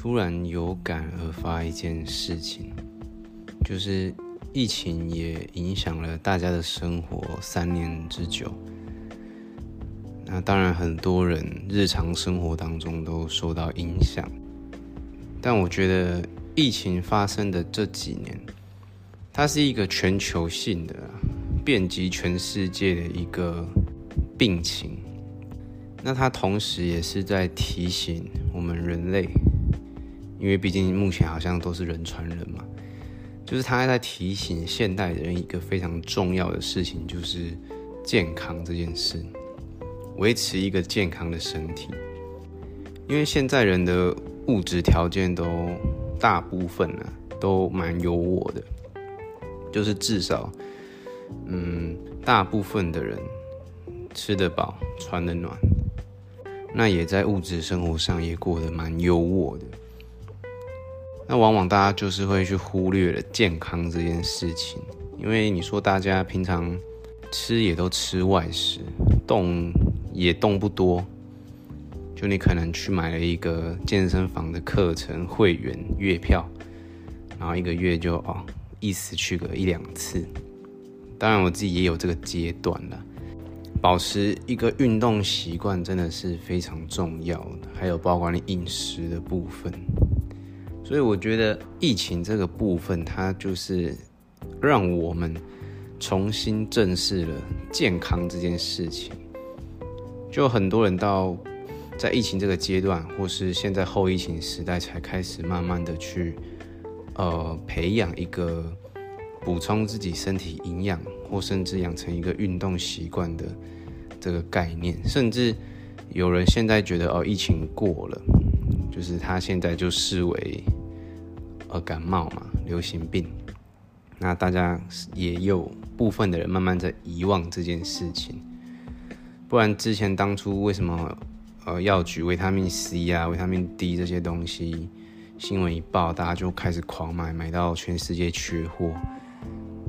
突然有感而发一件事情，就是疫情也影响了大家的生活三年之久。那当然，很多人日常生活当中都受到影响。但我觉得疫情发生的这几年，它是一个全球性的、遍及全世界的一个病情。那它同时也是在提醒我们人类。因为毕竟目前好像都是人传人嘛，就是他在提醒现代人一个非常重要的事情，就是健康这件事，维持一个健康的身体。因为现在人的物质条件都大部分呢都蛮优渥的，就是至少，嗯，大部分的人吃得饱、穿得暖，那也在物质生活上也过得蛮优渥的。那往往大家就是会去忽略了健康这件事情，因为你说大家平常吃也都吃外食，动也动不多，就你可能去买了一个健身房的课程会员月票，然后一个月就哦意思去个一两次。当然我自己也有这个阶段了，保持一个运动习惯真的是非常重要的，还有包括你饮食的部分。所以我觉得疫情这个部分，它就是让我们重新正视了健康这件事情。就很多人到在疫情这个阶段，或是现在后疫情时代，才开始慢慢的去呃培养一个补充自己身体营养，或甚至养成一个运动习惯的这个概念。甚至有人现在觉得哦，疫情过了，就是他现在就视为。而，感冒嘛，流行病，那大家也有部分的人慢慢在遗忘这件事情。不然之前当初为什么呃药局维他命 C 啊、维他命 D 这些东西新闻一报，大家就开始狂买，买到全世界缺货。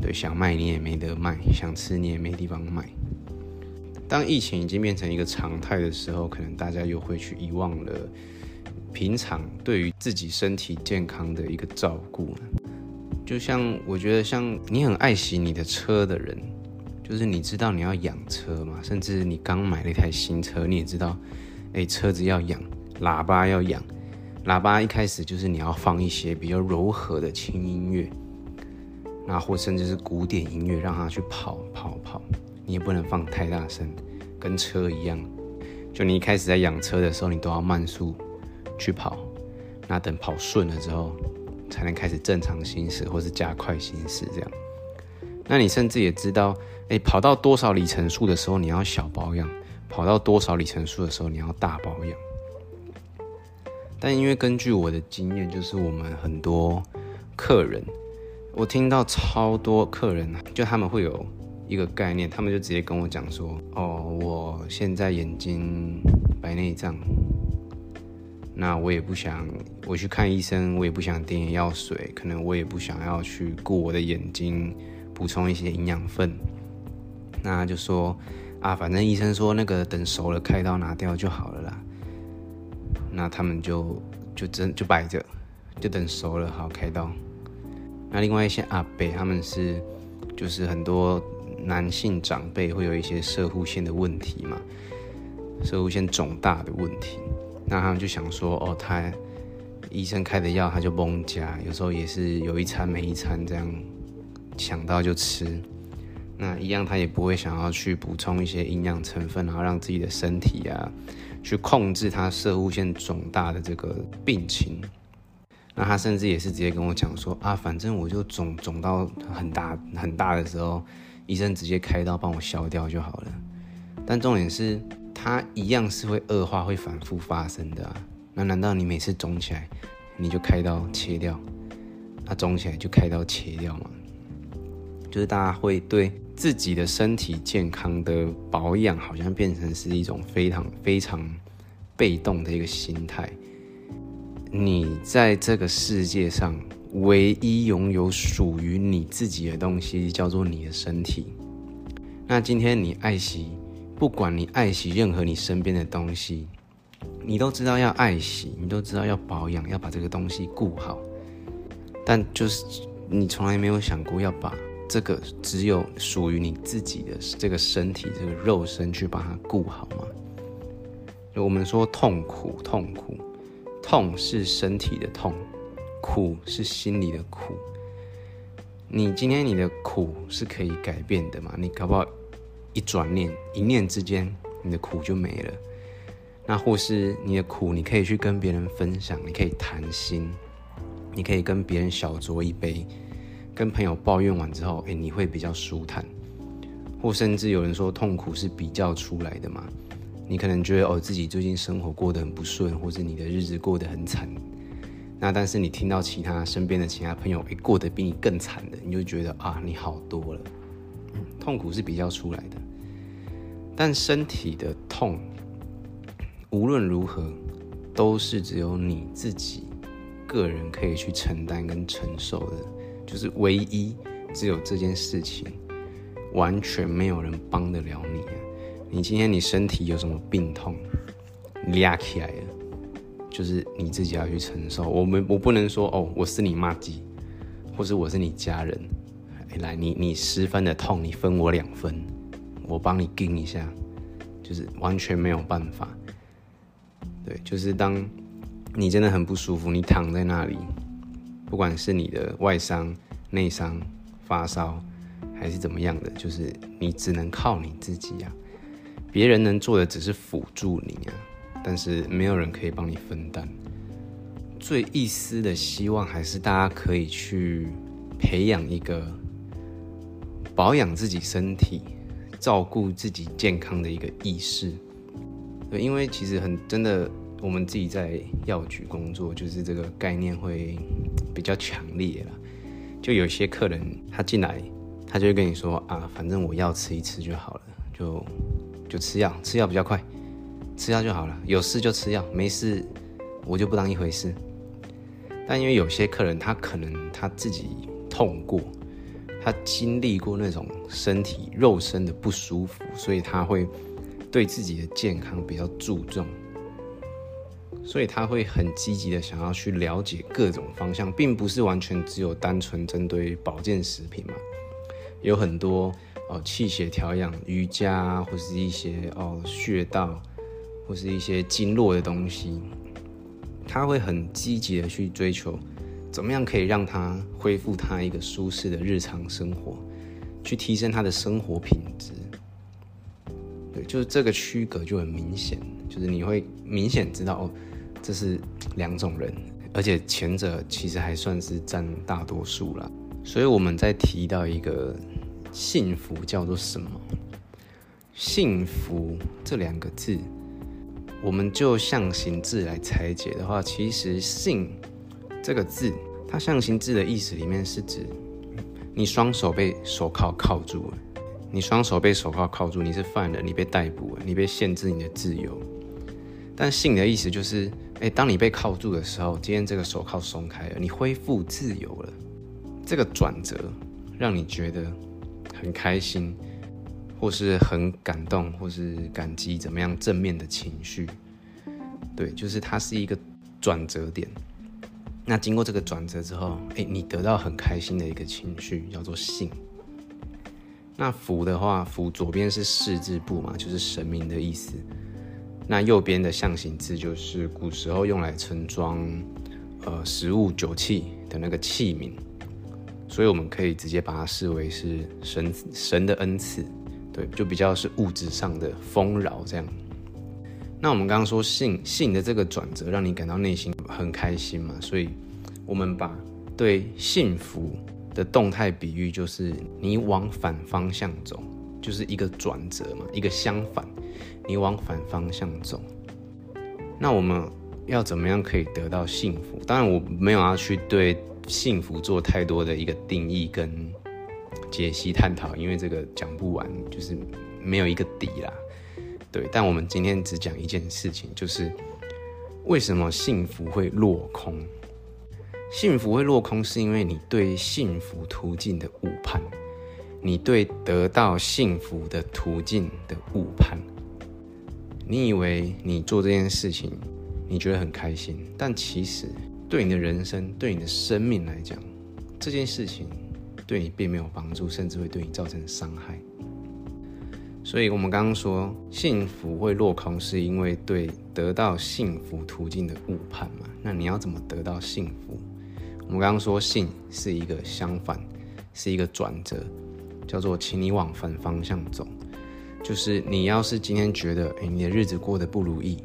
对，想卖你也没得卖，想吃你也没地方买。当疫情已经变成一个常态的时候，可能大家又会去遗忘了。平常对于自己身体健康的一个照顾，就像我觉得，像你很爱惜你的车的人，就是你知道你要养车嘛，甚至你刚买了一台新车，你也知道，哎，车子要养，喇叭要养，喇叭一开始就是你要放一些比较柔和的轻音乐，那或甚至是古典音乐，让它去跑跑跑，你也不能放太大声，跟车一样，就你一开始在养车的时候，你都要慢速。去跑，那等跑顺了之后，才能开始正常行驶，或是加快行驶这样。那你甚至也知道，哎，跑到多少里程数的时候你要小保养，跑到多少里程数的时候你要大保养。但因为根据我的经验，就是我们很多客人，我听到超多客人，就他们会有一个概念，他们就直接跟我讲说，哦，我现在眼睛白内障。那我也不想，我去看医生，我也不想点眼药水，可能我也不想要去顾我的眼睛，补充一些营养分。那就说啊，反正医生说那个等熟了开刀拿掉就好了啦。那他们就就真就摆着，就等熟了好开刀。那另外一些阿伯他们是就是很多男性长辈会有一些射护线的问题嘛，射护线肿大的问题。那他们就想说，哦，他医生开的药他就崩加，有时候也是有一餐没一餐这样，想到就吃。那一样他也不会想要去补充一些营养成分，然后让自己的身体啊去控制他射物线肿大的这个病情。那他甚至也是直接跟我讲说，啊，反正我就肿肿到很大很大的时候，医生直接开刀帮我消掉就好了。但重点是。它一样是会恶化、会反复发生的。那难道你每次肿起来，你就开刀切掉？那肿起来就开刀切掉吗？就是大家会对自己的身体健康的保养，好像变成是一种非常非常被动的一个心态。你在这个世界上唯一拥有属于你自己的东西，叫做你的身体。那今天你爱惜。不管你爱惜任何你身边的东西，你都知道要爱惜，你都知道要保养，要把这个东西顾好，但就是你从来没有想过要把这个只有属于你自己的这个身体、这个肉身去把它顾好吗？就我们说痛苦，痛苦，痛是身体的痛，苦是心里的苦。你今天你的苦是可以改变的嘛？你搞不好一转念，一念之间，你的苦就没了。那或是你的苦，你可以去跟别人分享，你可以谈心，你可以跟别人小酌一杯，跟朋友抱怨完之后，哎，你会比较舒坦。或甚至有人说，痛苦是比较出来的嘛？你可能觉得哦，自己最近生活过得很不顺，或者你的日子过得很惨。那但是你听到其他身边的其他朋友，哎，过得比你更惨的，你就觉得啊，你好多了。痛苦是比较出来的，但身体的痛。无论如何，都是只有你自己个人可以去承担跟承受的，就是唯一只有这件事情，完全没有人帮得了你。你今天你身体有什么病痛，压起来了，就是你自己要去承受。我们我不能说哦，我是你妈鸡，或是我是你家人，来你你十分的痛，你分我两分，我帮你顶一下，就是完全没有办法。对，就是当你真的很不舒服，你躺在那里，不管是你的外伤、内伤、发烧，还是怎么样的，就是你只能靠你自己呀。别人能做的只是辅助你啊，但是没有人可以帮你分担。最一丝的希望，还是大家可以去培养一个保养自己身体、照顾自己健康的一个意识。对，因为其实很真的，我们自己在药局工作，就是这个概念会比较强烈了。就有些客人他进来，他就会跟你说啊，反正我药吃一吃就好了，就就吃药，吃药比较快，吃药就好了。有事就吃药，没事我就不当一回事。但因为有些客人他可能他自己痛过，他经历过那种身体肉身的不舒服，所以他会。对自己的健康比较注重，所以他会很积极的想要去了解各种方向，并不是完全只有单纯针对保健食品嘛，有很多哦气血调养、瑜伽或是一些哦穴道或是一些经络的东西，他会很积极的去追求，怎么样可以让他恢复他一个舒适的日常生活，去提升他的生活品质。对就是这个区隔就很明显，就是你会明显知道哦，这是两种人，而且前者其实还算是占大多数了。所以我们在提到一个幸福叫做什么？幸福这两个字，我们就象形字来拆解的话，其实“幸”这个字，它象形字的意思里面是指你双手被手铐铐住了。你双手被手铐铐住，你是犯人，你被逮捕了，你被限制你的自由。但性的意思就是，哎，当你被铐住的时候，今天这个手铐松开了，你恢复自由了。这个转折让你觉得很开心，或是很感动，或是感激，怎么样正面的情绪？对，就是它是一个转折点。那经过这个转折之后，哎，你得到很开心的一个情绪，叫做性。那福的话，福左边是士字部嘛，就是神明的意思。那右边的象形字就是古时候用来盛装呃食物酒器的那个器皿，所以我们可以直接把它视为是神神的恩赐，对，就比较是物质上的丰饶这样。那我们刚刚说性性的这个转折，让你感到内心很开心嘛，所以我们把对幸福。的动态比喻就是你往反方向走，就是一个转折嘛，一个相反，你往反方向走。那我们要怎么样可以得到幸福？当然我没有要去对幸福做太多的一个定义跟解析探讨，因为这个讲不完，就是没有一个底啦。对，但我们今天只讲一件事情，就是为什么幸福会落空。幸福会落空，是因为你对幸福途径的误判，你对得到幸福的途径的误判。你以为你做这件事情，你觉得很开心，但其实对你的人生、对你的生命来讲，这件事情对你并没有帮助，甚至会对你造成伤害。所以，我们刚刚说幸福会落空，是因为对得到幸福途径的误判嘛？那你要怎么得到幸福？我们刚刚说幸是一个相反，是一个转折，叫做请你往反方向走。就是你要是今天觉得，哎，你的日子过得不如意，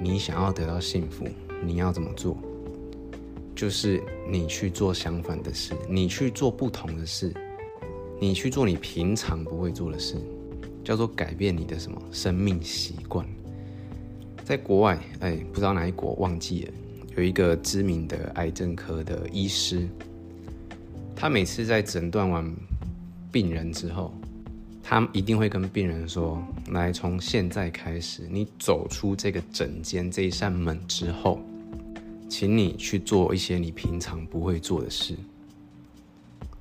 你想要得到幸福，你要怎么做？就是你去做相反的事，你去做不同的事，你去做你平常不会做的事，叫做改变你的什么生命习惯。在国外，哎，不知道哪一国忘记了，有一个知名的癌症科的医师，他每次在诊断完病人之后。他一定会跟病人说：“来，从现在开始，你走出这个诊间这一扇门之后，请你去做一些你平常不会做的事。”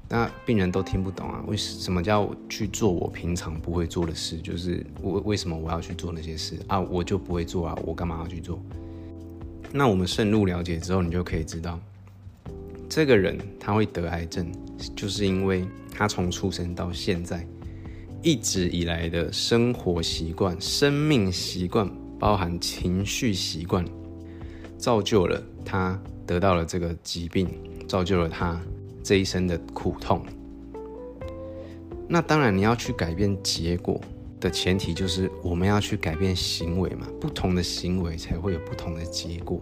那病人都听不懂啊，为什么叫去做我平常不会做的事？就是我为什么我要去做那些事啊？我就不会做啊，我干嘛要去做？那我们深入了解之后，你就可以知道，这个人他会得癌症，就是因为他从出生到现在。一直以来的生活习惯、生命习惯，包含情绪习惯，造就了他得到了这个疾病，造就了他这一生的苦痛。那当然，你要去改变结果的前提，就是我们要去改变行为嘛。不同的行为才会有不同的结果。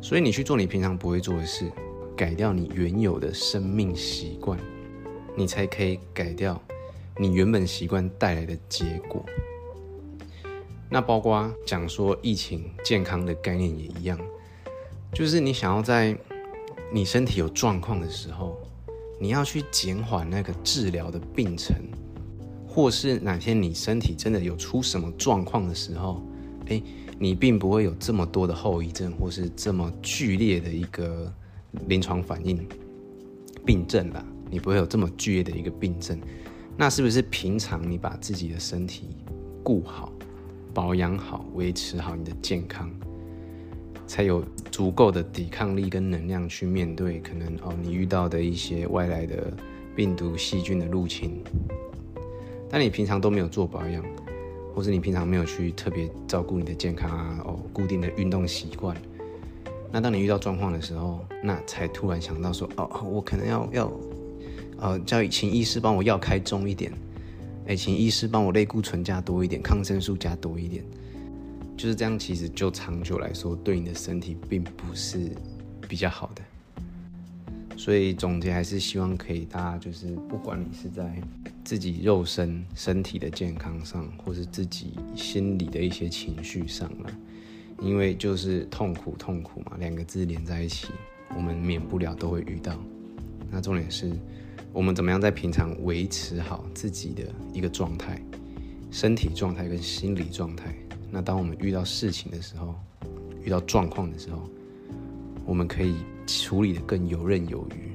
所以，你去做你平常不会做的事，改掉你原有的生命习惯，你才可以改掉。你原本习惯带来的结果，那包括讲说疫情健康的概念也一样，就是你想要在你身体有状况的时候，你要去减缓那个治疗的病程，或是哪天你身体真的有出什么状况的时候，诶，你并不会有这么多的后遗症，或是这么剧烈的一个临床反应病症啦，你不会有这么剧烈的一个病症。那是不是平常你把自己的身体顾好、保养好、维持好你的健康，才有足够的抵抗力跟能量去面对可能哦你遇到的一些外来的病毒、细菌的入侵？但你平常都没有做保养，或是你平常没有去特别照顾你的健康啊，哦，固定的运动习惯，那当你遇到状况的时候，那才突然想到说，哦，我可能要要。呃，叫请医师帮我药开重一点，哎，请医师帮我类固醇加多一点，抗生素加多一点，就是这样。其实就长久来说，对你的身体并不是比较好的。所以总结还是希望可以大家就是，不管你是在自己肉身身体的健康上，或是自己心理的一些情绪上了，因为就是痛苦痛苦嘛，两个字连在一起，我们免不了都会遇到。那重点是。我们怎么样在平常维持好自己的一个状态，身体状态跟心理状态？那当我们遇到事情的时候，遇到状况的时候，我们可以处理的更游刃有余，